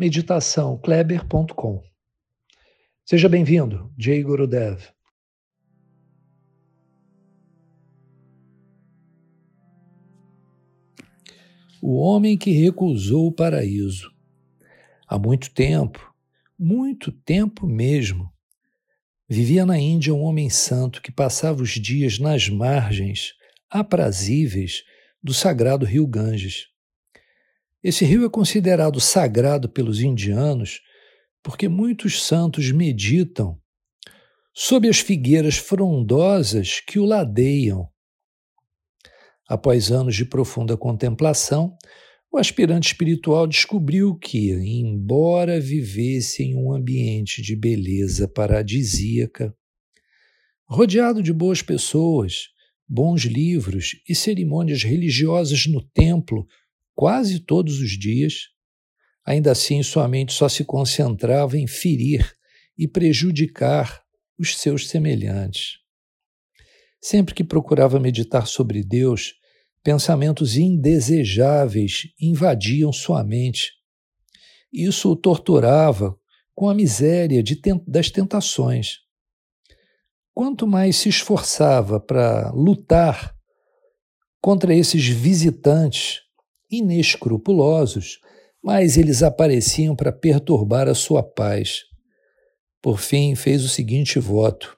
meditaçãokleber.com. Seja bem-vindo, Jay Gurudev. O homem que recusou o paraíso. Há muito tempo, muito tempo mesmo, vivia na Índia um homem santo que passava os dias nas margens aprazíveis do sagrado rio Ganges. Esse rio é considerado sagrado pelos indianos porque muitos santos meditam sob as figueiras frondosas que o ladeiam. Após anos de profunda contemplação, o aspirante espiritual descobriu que, embora vivesse em um ambiente de beleza paradisíaca, rodeado de boas pessoas, bons livros e cerimônias religiosas no templo quase todos os dias, ainda assim sua mente só se concentrava em ferir e prejudicar os seus semelhantes. Sempre que procurava meditar sobre Deus, pensamentos indesejáveis invadiam sua mente. Isso o torturava com a miséria tent das tentações. Quanto mais se esforçava para lutar contra esses visitantes inescrupulosos, mas eles apareciam para perturbar a sua paz. Por fim, fez o seguinte voto: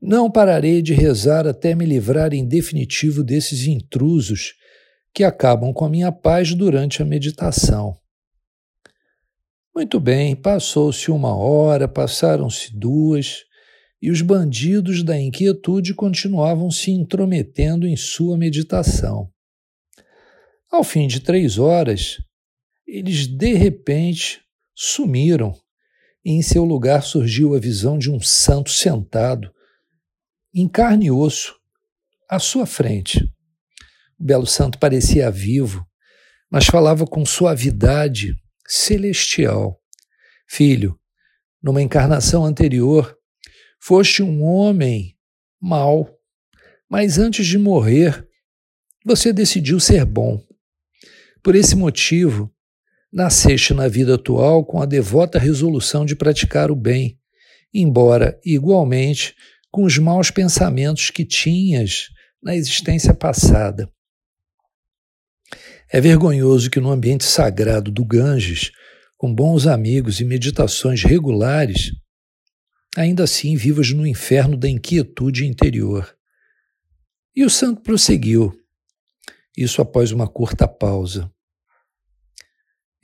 Não pararei de rezar até me livrar em definitivo desses intrusos que acabam com a minha paz durante a meditação. Muito bem, passou-se uma hora, passaram-se duas, e os bandidos da inquietude continuavam se intrometendo em sua meditação. Ao fim de três horas, eles de repente sumiram e em seu lugar surgiu a visão de um santo sentado, em carne e osso, à sua frente. O belo santo parecia vivo, mas falava com suavidade celestial. Filho, numa encarnação anterior, foste um homem mau, mas antes de morrer, você decidiu ser bom. Por esse motivo, nasceste na vida atual com a devota resolução de praticar o bem, embora, igualmente, com os maus pensamentos que tinhas na existência passada. É vergonhoso que no ambiente sagrado do Ganges, com bons amigos e meditações regulares, ainda assim vivas no inferno da inquietude interior. E o santo prosseguiu, isso após uma curta pausa.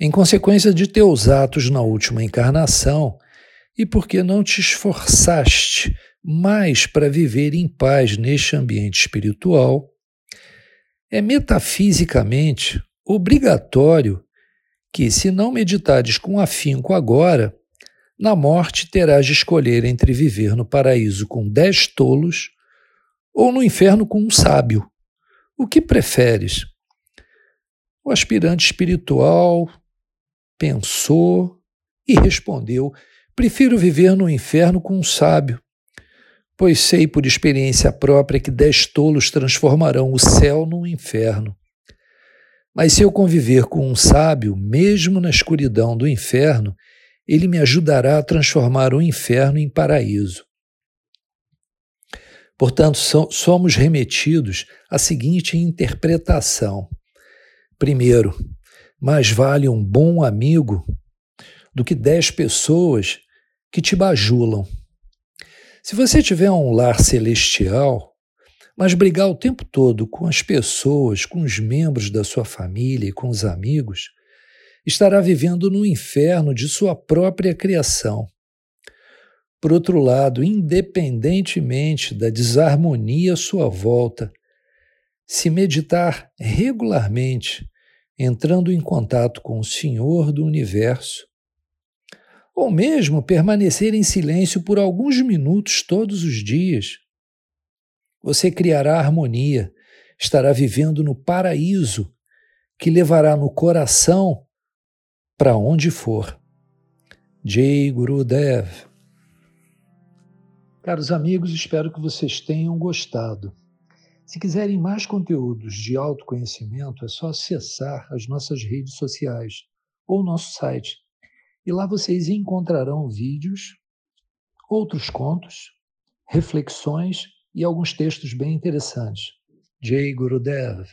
Em consequência de teus atos na última encarnação, e porque não te esforçaste mais para viver em paz neste ambiente espiritual, é metafisicamente obrigatório que, se não meditares com afinco agora, na morte terás de escolher entre viver no paraíso com dez tolos ou no inferno com um sábio. O que preferes? O aspirante espiritual pensou e respondeu: Prefiro viver no inferno com um sábio, pois sei por experiência própria que dez tolos transformarão o céu num inferno. Mas se eu conviver com um sábio, mesmo na escuridão do inferno, ele me ajudará a transformar o inferno em paraíso. Portanto, somos remetidos à seguinte interpretação. Primeiro, mais vale um bom amigo do que dez pessoas que te bajulam. Se você tiver um lar celestial, mas brigar o tempo todo com as pessoas, com os membros da sua família e com os amigos, estará vivendo no inferno de sua própria criação. Por outro lado, independentemente da desarmonia à sua volta, se meditar regularmente, entrando em contato com o Senhor do universo, ou mesmo permanecer em silêncio por alguns minutos todos os dias. Você criará harmonia, estará vivendo no paraíso que levará no coração para onde for. Jai Gurudev. Caros amigos, espero que vocês tenham gostado. Se quiserem mais conteúdos de autoconhecimento, é só acessar as nossas redes sociais ou nosso site. E lá vocês encontrarão vídeos, outros contos, reflexões e alguns textos bem interessantes. Jai Gurudev.